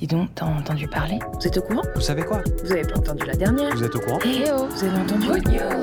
Dis donc, t'as entendu parler Vous êtes au courant Vous savez quoi Vous avez pas entendu la dernière Vous êtes au courant Eh oh, vous avez entendu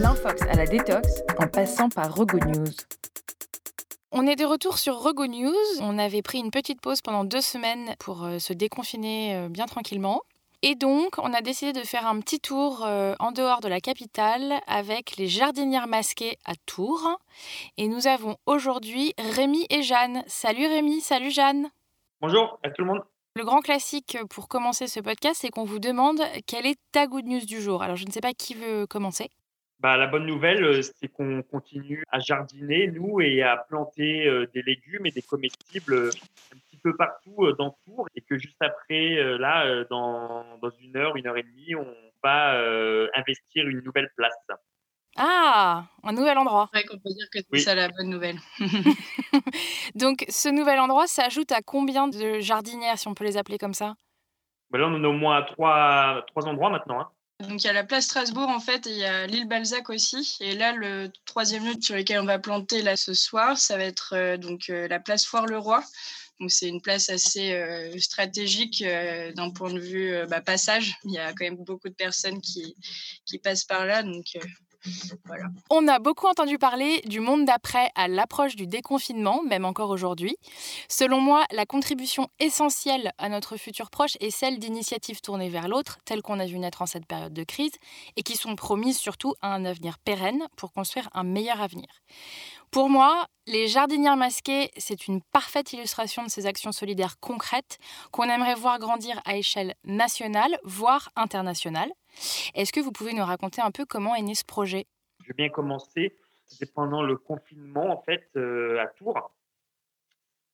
L'infox à la détox, en passant par Rego News. On est de retour sur Rego News. On avait pris une petite pause pendant deux semaines pour euh, se déconfiner euh, bien tranquillement. Et donc, on a décidé de faire un petit tour euh, en dehors de la capitale avec les jardinières masquées à Tours. Et nous avons aujourd'hui Rémi et Jeanne. Salut Rémi, salut Jeanne. Bonjour à tout le monde. Le grand classique pour commencer ce podcast, c'est qu'on vous demande quelle est ta good news du jour. Alors, je ne sais pas qui veut commencer. Bah, la bonne nouvelle, euh, c'est qu'on continue à jardiner, nous, et à planter euh, des légumes et des comestibles euh, un petit peu partout dans Tours. Et que juste après, là, dans une heure, une heure et demie, on va investir une nouvelle place. Ah, un nouvel endroit. C'est vrai qu'on peut dire que c'est ça la bonne nouvelle. Donc, ce nouvel endroit s'ajoute à combien de jardinières, si on peut les appeler comme ça? Bah Là, on en a au moins trois, trois endroits maintenant. Hein. Donc, il y a la place Strasbourg, en fait, et il y a l'île Balzac aussi. Et là, le troisième lieu sur lequel on va planter là ce soir, ça va être euh, donc euh, la place Foire-le-Roi. Donc, c'est une place assez euh, stratégique d'un point de vue bah, passage. Il y a quand même beaucoup de personnes qui, qui passent par là. Donc, on a beaucoup entendu parler du monde d'après à l'approche du déconfinement, même encore aujourd'hui. Selon moi, la contribution essentielle à notre futur proche est celle d'initiatives tournées vers l'autre, telles qu'on a vu naître en cette période de crise, et qui sont promises surtout à un avenir pérenne pour construire un meilleur avenir. Pour moi, les jardinières masquées, c'est une parfaite illustration de ces actions solidaires concrètes qu'on aimerait voir grandir à échelle nationale, voire internationale. Est-ce que vous pouvez nous raconter un peu comment est né ce projet? Je vais bien commencer. C'était pendant le confinement, en fait, euh, à Tours.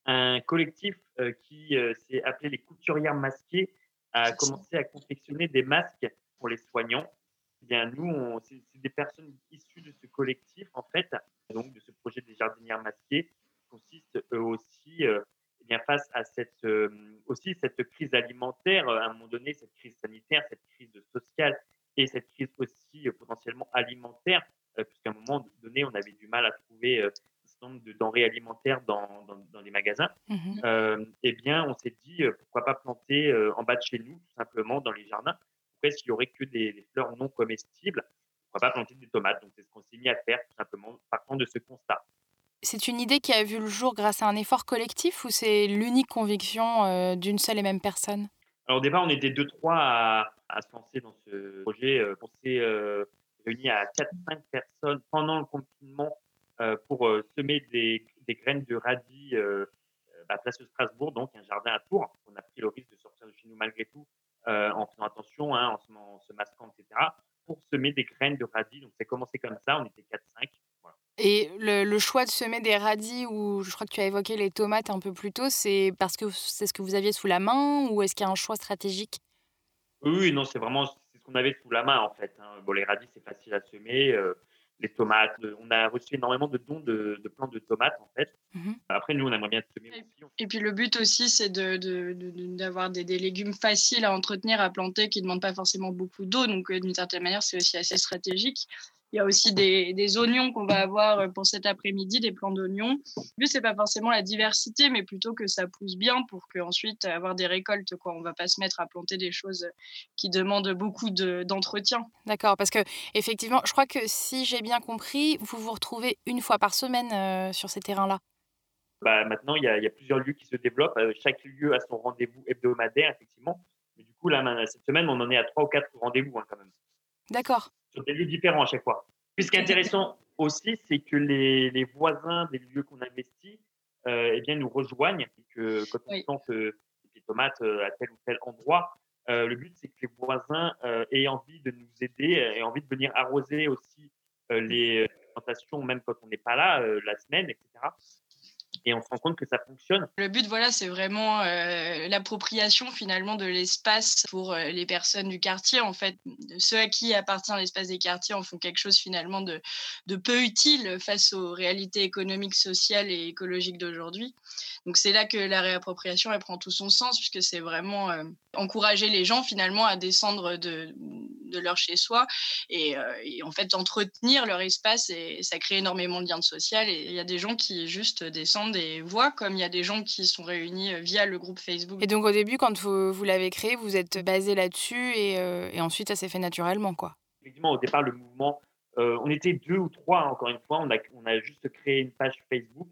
Un collectif euh, qui euh, s'est appelé les couturières masquées a commencé à confectionner des masques pour les soignants. Eh bien, nous, c'est des personnes issues de ce collectif, en fait, donc de ce projet des jardinières masquées, qui consiste eux aussi face à cette, aussi cette crise alimentaire, à un moment donné, cette crise sanitaire, cette crise sociale et cette crise aussi potentiellement alimentaire, puisqu'à un moment donné, on avait du mal à trouver un certain nombre de denrées alimentaires dans, dans, les magasins, mmh eh bien, on s'est dit, pourquoi pas planter en bas de chez nous, tout simplement, dans les jardins, pourquoi est-ce qu'il y aurait que des, des, fleurs non comestibles Pourquoi pas planter des tomates. Donc, c'est ce qu'on s'est mis à faire, tout simplement, partant de ce constat c'est une idée qui a vu le jour grâce à un effort collectif ou c'est l'unique conviction euh, d'une seule et même personne? Alors au départ, on était deux, trois à, se lancer dans ce projet. Euh, on s'est euh, réunis à 4-5 personnes pendant le confinement pour semer des, graines de radis à Place de Strasbourg, donc un jardin à Tours. On a pris le risque de sortir de chez nous malgré tout en faisant attention, hein, en, se, en, se, masquant, etc., pour semer des graines de radis. Donc c'est commencé comme ça, on était 4-5. Et le, choix de semer des radis, ou je crois que tu as évoqué les tomates un peu plus tôt, c'est parce que c'est ce que vous aviez sous la main ou est-ce qu'il y a un choix stratégique? Oui, non, c'est vraiment ce qu'on avait sous la main en fait. Hein. Bon, les radis, c'est facile à semer. Euh, les tomates, on a reçu énormément de dons de, de plantes de tomates en fait. Mmh Après, nous, on aimerait bien semer aussi. Et puis le but aussi, c'est d'avoir de, de, des, des, légumes faciles à entretenir, à planter, qui ne demandent pas forcément beaucoup d'eau. Donc, euh, d'une certaine manière, c'est aussi assez stratégique. Il y a aussi des, oignons qu'on va avoir euh, pour cet après-midi, des plants d'oignons. Le but, c'est pas forcément la diversité, mais plutôt que ça pousse bien pour qu'ensuite avoir des récoltes. Quoi. On va pas se mettre à planter des choses qui demandent beaucoup d'entretien. D'accord, parce que effectivement, je crois que si j'ai bien compris, vous vous retrouvez une fois par semaine euh, sur ces terrains-là. Bah, maintenant, il y, a, plusieurs lieux qui se développent. Euh, chaque lieu a son rendez-vous hebdomadaire, effectivement. Mais du coup, là, cette semaine, on en est à trois ou quatre rendez-vous hein, quand même. D'accord sur des lieux différents à chaque fois. Puis ce qui est intéressant aussi, c'est que les, les, voisins des lieux qu'on investit euh, eh bien, nous rejoignent. Et que quand on plante euh, des tomates euh, à tel ou tel endroit, euh, le but, c'est que les voisins aient envie de nous aider, aient envie de venir arroser aussi les plantations, même quand on n'est pas là, la semaine, etc et on se rend compte que ça fonctionne. Le but, voilà, c'est vraiment euh, l'appropriation finalement de l'espace pour euh, les personnes du quartier. En fait, ceux à qui appartient l'espace des quartiers en font quelque chose finalement de, peu utile face aux réalités économiques, sociales et écologiques d'aujourd'hui. Donc c'est là que la réappropriation elle prend tout son sens puisque c'est vraiment euh, encourager les gens finalement à descendre de, leur chez-soi. Et, en fait, entretenir leur espace, et ça crée énormément de liens social. Et il y a des gens qui juste descendent et voient, comme il y a des gens qui sont réunis via le groupe Facebook. Et donc au début, quand vous, vous l'avez créé, vous êtes basé là-dessus et, et ensuite ça s'est fait naturellement, quoi. Effectivement, au départ, le mouvement euh, on était deux ou trois, encore une fois. On a, on a juste créé une page Facebook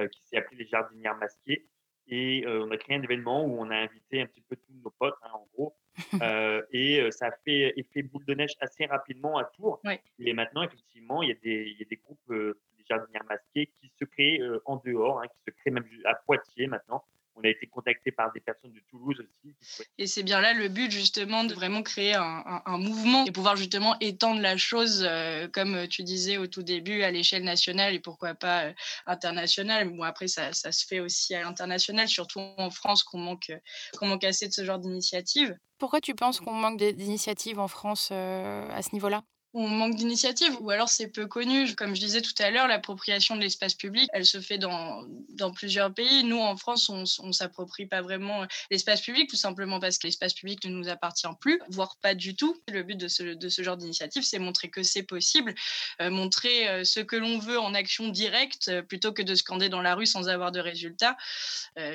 euh, qui s'est appelée Les Jardinières Masquées. Et euh, on a créé un événement où on a invité un petit peu tous nos potes, hein, en gros. et ça a fait effet boule de neige assez rapidement à Tours. Et maintenant, effectivement, il y a des, il y a des groupes jardinières masquées qui se créent en dehors, hein, qui se créent même à Poitiers maintenant. On a été contacté par des personnes de Toulouse aussi. Et c'est bien là le but justement de vraiment créer un, mouvement et pouvoir justement étendre la chose, euh, comme tu disais au tout début, à l'échelle nationale et pourquoi pas euh, internationale. Bon, après, ça, ça, se fait aussi à l'international, surtout en France, qu'on manque, qu'on manque assez de ce genre d'initiative. Pourquoi tu penses qu'on manque d'initiatives en France euh, à ce niveau-là? On manque d'initiative ou alors c'est peu connu. Comme je disais tout à l'heure, l'appropriation de l'espace public, elle se fait dans, dans plusieurs pays. Nous, en France, on ne s'approprie pas vraiment l'espace public, tout simplement parce que l'espace public ne nous appartient plus, voire pas du tout. Le but de ce, de ce genre d'initiative, c'est montrer que c'est possible, euh, montrer euh, ce que l'on veut en action directe, euh, plutôt que de scander dans la rue sans avoir de résultats.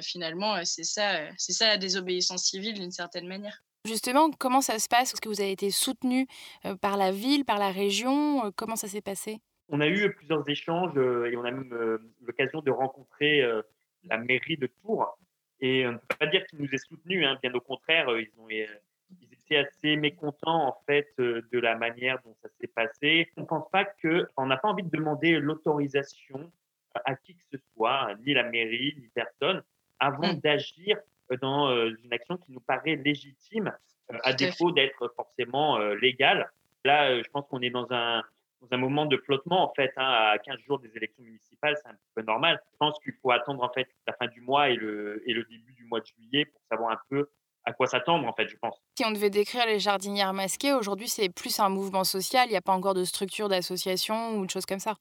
finalement, c'est ça, c'est ça la désobéissance civile d'une certaine manière. Justement, comment ça se passe? Est-ce que vous avez été soutenu euh, par la ville, par la région? Euh, Comment ça s'est passé? On a eu plusieurs échanges euh, et on a même l'occasion de rencontrer la mairie de Tours. Et on ne peut pas dire qu'ils nous aient soutenus, hein, bien au contraire, ils, ont, ils étaient assez mécontents en fait de la manière dont ça s'est passé. On ne pense pas que, on n'a pas envie de demander l'autorisation à qui que ce soit, ni la mairie, ni personne, avant mmh. d'agir dans euh, une action qui nous paraît légitime, euh, à défaut d'être forcément euh, légale. Là, je pense qu'on est dans un, dans un moment de flottement, en fait, hein, à 15 jours des élections municipales, c'est un peu normal. Je pense qu'il faut attendre, en fait, la fin du mois et le, et le début du mois de juillet pour savoir un peu à quoi s'attendre, en fait, je pense. Si on devait décrire les jardinières masquées, aujourd'hui, c'est plus un mouvement social, il n'y a pas encore de structure d'association ou de choses comme ça.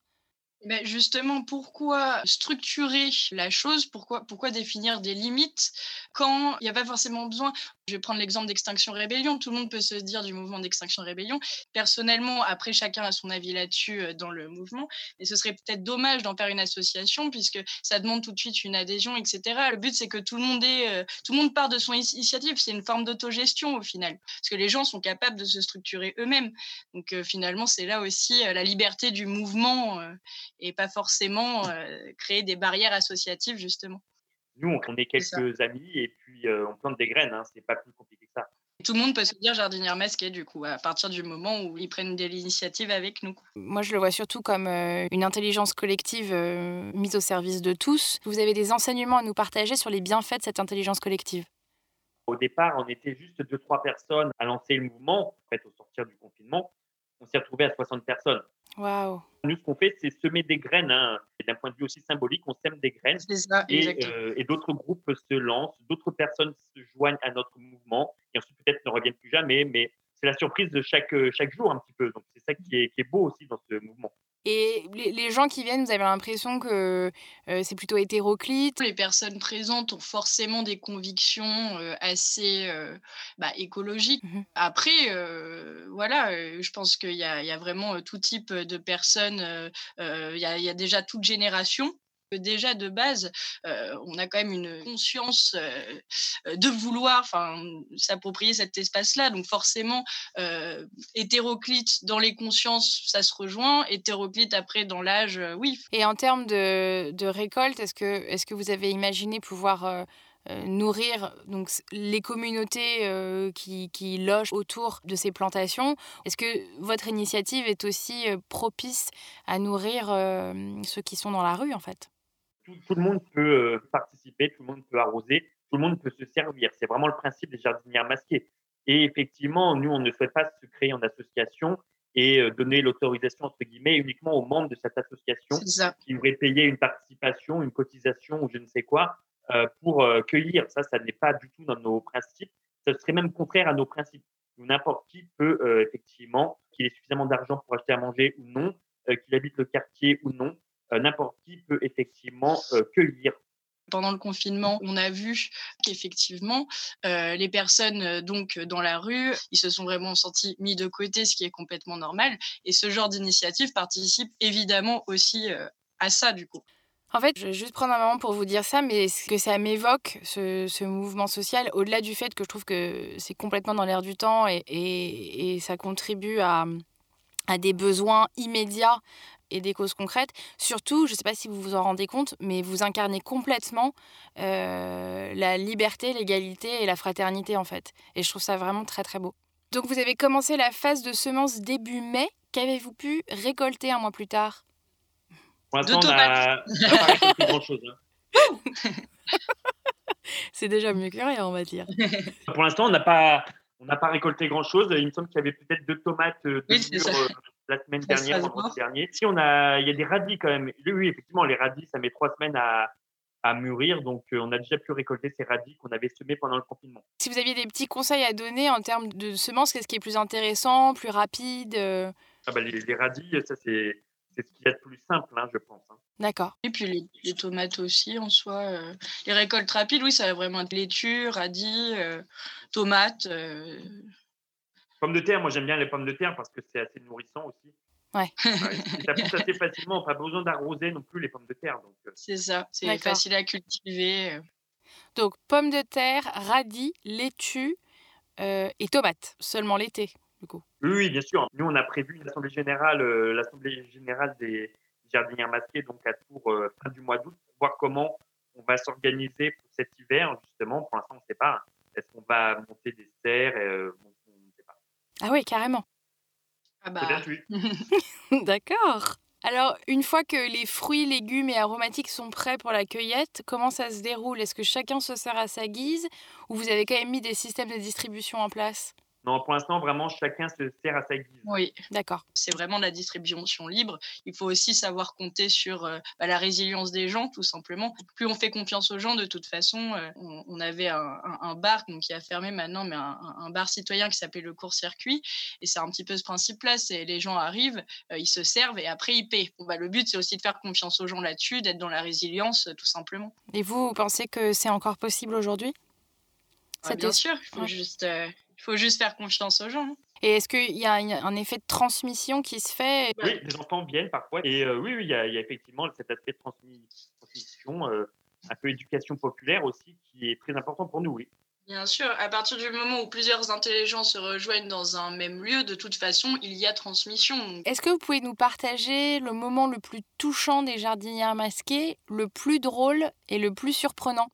Ben justement, pourquoi structurer la chose? Pourquoi, définir des limites quand il n'y a pas forcément besoin? Je vais prendre l'exemple d'Extinction Rébellion. Tout le monde peut se dire du mouvement d'Extinction Rébellion. Personnellement, après, chacun a son avis là-dessus euh, dans le mouvement. Et ce serait peut-être dommage d'en faire une association puisque ça demande tout de suite une adhésion, etc. Le but, c'est que tout le monde euh, tout le monde part de son initiative. C'est une forme d'autogestion au final. Parce que les gens sont capables de se structurer eux-mêmes. Donc euh, finalement, c'est là aussi la liberté du mouvement et pas forcément euh, créer des barrières associatives, justement. Nous, on est quelques amis et puis euh, on plante des graines, hein, c'est pas plus compliqué que ça. Tout le monde peut se dire jardinière masquée, du coup, à partir du moment où ils prennent de l'initiative avec nous. Moi, je le vois surtout comme euh, une intelligence collective mise au service de tous. Vous avez des enseignements à nous partager sur les bienfaits de cette intelligence collective? Au départ, on était juste deux, trois personnes à lancer le mouvement, en fait, au sortir du confinement. On s'est retrouvé à 60 personnes. Waouh nous, ce qu'on fait, c'est semer des graines. Hein. D'un point de vue aussi symbolique, on sème des graines. Euh, et, d'autres groupes se lancent, d'autres personnes se joignent à notre mouvement et ensuite peut-être ne reviennent plus jamais. Mais c'est la surprise de chaque, chaque jour un petit peu. Donc c'est ça qui est, qui est beau aussi dans ce mouvement. Et les, gens qui viennent, vous avez l'impression que euh, c'est plutôt hétéroclite? Les personnes présentes ont forcément des convictions euh, assez euh, bah, écologiques. Mmh Après, voilà, je pense qu'il y, y, a vraiment tout type de personnes. Il y, y, a déjà toute génération déjà de base, on a quand même une conscience de vouloir s'approprier cet espace-là. Donc forcément, hétéroclite dans les consciences, ça se rejoint. Hétéroclite après dans l'âge, oui. Et en termes de, récolte, est-ce que, est que vous avez imaginé pouvoir... nourrir donc les communautés qui, logent autour de ces plantations? Est-ce que votre initiative est aussi propice à nourrir ceux qui sont dans la rue en fait? Tout, le monde peut euh, participer, tout le monde peut arroser, tout le monde peut se servir. C'est vraiment le principe des jardinières masquées. Et effectivement, nous, on ne souhaite pas se créer en association et euh, donner l'autorisation, entre guillemets, uniquement aux membres de cette association qui auraient payé une participation, une cotisation ou je ne sais quoi euh, pour cueillir. Ça, ça n'est pas du tout dans nos principes. Ça serait même contraire à nos principes. N'importe qui peut, effectivement, qu'il ait suffisamment d'argent pour acheter à manger ou non, qu'il habite le quartier ou non, n'importe qui peut effectivement cueillir pendant le confinement, on a vu qu'effectivement, euh, les personnes euh, donc dans la rue, ils se sont vraiment sentis mis de côté, ce qui est complètement normal. Et ce genre d'initiative participe évidemment aussi euh, à ça, du coup. En fait, je vais juste prendre un moment pour vous dire ça, mais ce que ça m'évoque, ce, mouvement social, au-delà du fait que je trouve que c'est complètement dans l'air du temps et, et, ça contribue à, à des besoins immédiats et des causes concrètes. Surtout, je ne sais pas si vous vous en rendez compte, mais vous incarnez complètement euh, la liberté, l'égalité et la fraternité en fait. Et je trouve ça vraiment très très beau. Donc vous avez commencé la phase de semences début mai. Qu'avez-vous pu récolter un mois plus tard? Pour l'instant, on n'a pas récolté grand-chose. Hein. C'est déjà mieux que rien, on va dire. Pour l'instant, on n'a pas, on n'a pas récolté grand-chose. Il me semble qu'il y avait peut-être deux tomates, euh, euh, la semaine dernière, vendredi dernier. Si on a, il y a des radis quand même. Oui, effectivement, les radis, ça met trois semaines à, à mûrir. Donc, euh, on a déjà pu récolter ces radis qu'on avait semés pendant le confinement. Si vous aviez des petits conseils à donner en termes de semences, qu'est-ce qui est plus intéressant, plus rapide ah bah, les, radis, ça c'est c'est ce qu'il y a de plus simple, hein, je pense. Hein. D'accord. Et puis les, tomates aussi, en soi. les récoltes rapides, oui, ça va vraiment être laitue, radis, tomates. Pommes de terre, moi j'aime bien les pommes de terre parce que c'est assez nourrissant aussi. Ouais. ça pousse assez facilement, pas besoin d'arroser non plus les pommes de terre. Euh. C'est ça, c'est facile à cultiver. Euh. Donc pommes de terre, radis, laitue euh, et tomates, seulement l'été du coup. Oui, bien sûr. Nous on a prévu l'assemblée générale, l'assemblée générale des jardinières masquées donc à Tours fin du mois d'août pour voir comment on va s'organiser pour cet hiver justement. Pour l'instant on ne sait pas. Est-ce qu'on va monter des serres et, ah oui, carrément. Ah bah. D'accord. Alors, une fois que les fruits, légumes et aromatiques sont prêts pour la cueillette, comment ça se déroule? Est-ce que chacun se sert à sa guise? Ou vous avez quand même mis des systèmes de distribution en place? Non, pour l'instant, vraiment, chacun se sert à sa guise. Oui, d'accord. C'est vraiment la distribution libre. Il faut aussi savoir compter sur euh, bah, la résilience des gens, tout simplement. Plus on fait confiance aux gens, de toute façon, euh, on, avait un, bar donc, qui a fermé maintenant, mais un, bar citoyen qui s'appelle le court-circuit. Et c'est un petit peu ce principe-là. C'est les gens arrivent, euh, ils se servent et après ils paient. Bon, bah, le but, c'est aussi de faire confiance aux gens là-dessus, d'être dans la résilience, tout simplement. Et vous, vous pensez que c'est encore possible aujourd'hui? Ah, Bien sûr, il faut juste il faut juste faire confiance aux gens. Et est-ce qu'il y a un effet de transmission qui se fait? Oui, les enfants viennent parfois. Et euh, oui, il, y a, effectivement cet aspect de transmission, euh, un peu éducation populaire aussi, qui est très important pour nous, oui. Bien sûr, à partir du moment où plusieurs intelligences se rejoignent dans un même lieu, de toute façon, il y a transmission. Est-ce que vous pouvez nous partager le moment le plus touchant des jardinières masquées, le plus drôle et le plus surprenant?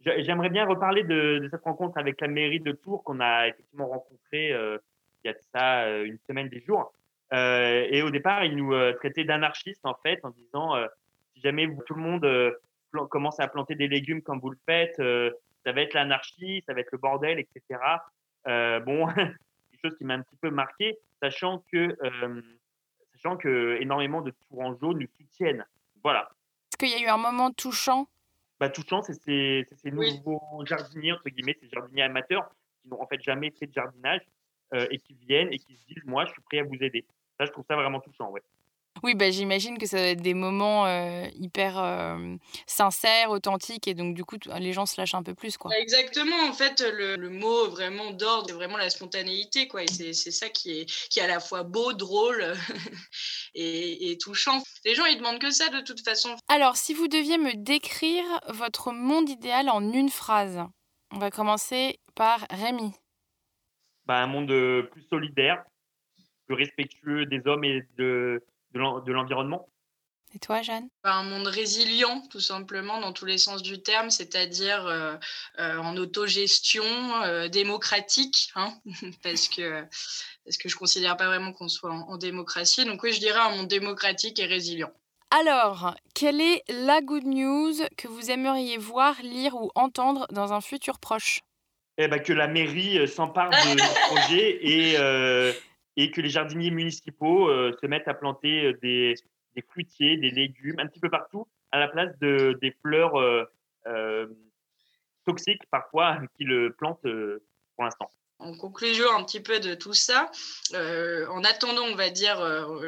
J'aimerais bien reparler de, cette rencontre avec la mairie de Tours qu'on a effectivement rencontrée euh, il y a ça euh, une semaine des jours. Euh, et au départ, ils nous traitaient d'anarchistes en fait, en disant si jamais tout le monde commence à planter des légumes comme vous le faites, ça va être l'anarchie, ça va être le bordel, etc. bon, quelque chose qui m'a un petit peu marqué, sachant que sachant que énormément de Tourangeaux nous soutiennent. Voilà. Est-ce qu'il y a eu un moment touchant bah, touchant, c'est ces, nouveaux jardiniers, entre guillemets, ces jardiniers amateurs qui n'ont en fait jamais fait de jardinage euh, et qui viennent et qui se disent Moi, je suis prêt à vous aider. Ça, je trouve ça vraiment touchant, ouais. Oui, bah, j'imagine que ça va être des moments euh, hyper euh, sincères, authentiques, et donc du coup, les gens se lâchent un peu plus. Quoi. Exactement, en fait, le, mot vraiment d'ordre, c'est vraiment la spontanéité. Quoi, et c'est, ça qui est, qui est à la fois beau, drôle et, et, touchant. Les gens, ils demandent que ça de toute façon. Alors, si vous deviez me décrire votre monde idéal en une phrase, on va commencer par Rémi. Bah, un monde euh, plus solidaire, plus respectueux des hommes et de de l'environnement? Et toi, Jeanne? Bah, Un monde résilient, tout simplement, dans tous les sens du terme, c'est-à-dire euh, euh, en autogestion, euh, démocratique, hein, parce, que, parce que je ne considère pas vraiment qu'on soit en, démocratie. Donc oui, je dirais un monde démocratique et résilient. Alors, quelle est la good news que vous aimeriez voir, lire ou entendre dans un futur proche? Eh ben, Que la mairie s'empare de ce projet et et que les jardiniers municipaux euh, se mettent à planter euh, des, fruitiers, des légumes, un petit peu partout, à la place de, des fleurs euh, toxiques parfois qu'ils plantent pour l'instant. En conclusion un petit peu de tout ça, en attendant, on va dire,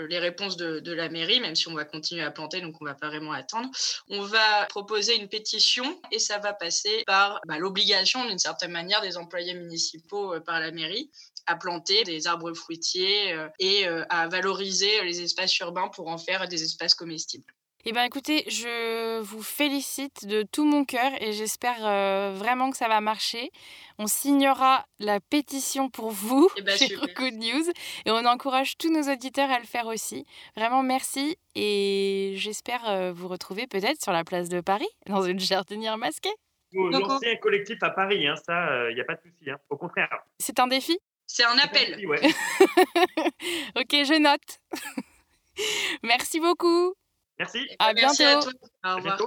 les réponses de, la mairie, même si on va continuer à planter, donc on va pas vraiment attendre, on va proposer une pétition et ça va passer par bah, l'obligation, d'une certaine manière, des employés municipaux par la mairie à planter des arbres fruitiers et à valoriser les espaces urbains pour en faire des espaces comestibles. Eh bien écoutez, je vous félicite de tout mon cœur et j'espère euh, vraiment que ça va marcher. On signera la pétition pour vous eh ben, chez Good News et on encourage tous nos auditeurs à le faire aussi. Vraiment merci et j'espère euh, vous retrouver peut-être sur la place de Paris dans une jardinière masquée. Vous lancez un collectif à Paris, hein, ça, il euh, n'y a pas de souci. Hein. Au contraire. C'est un défi? C'est un appel. ok, je note. Merci beaucoup. Merci. À Merci bientôt. À toi. Au revoir.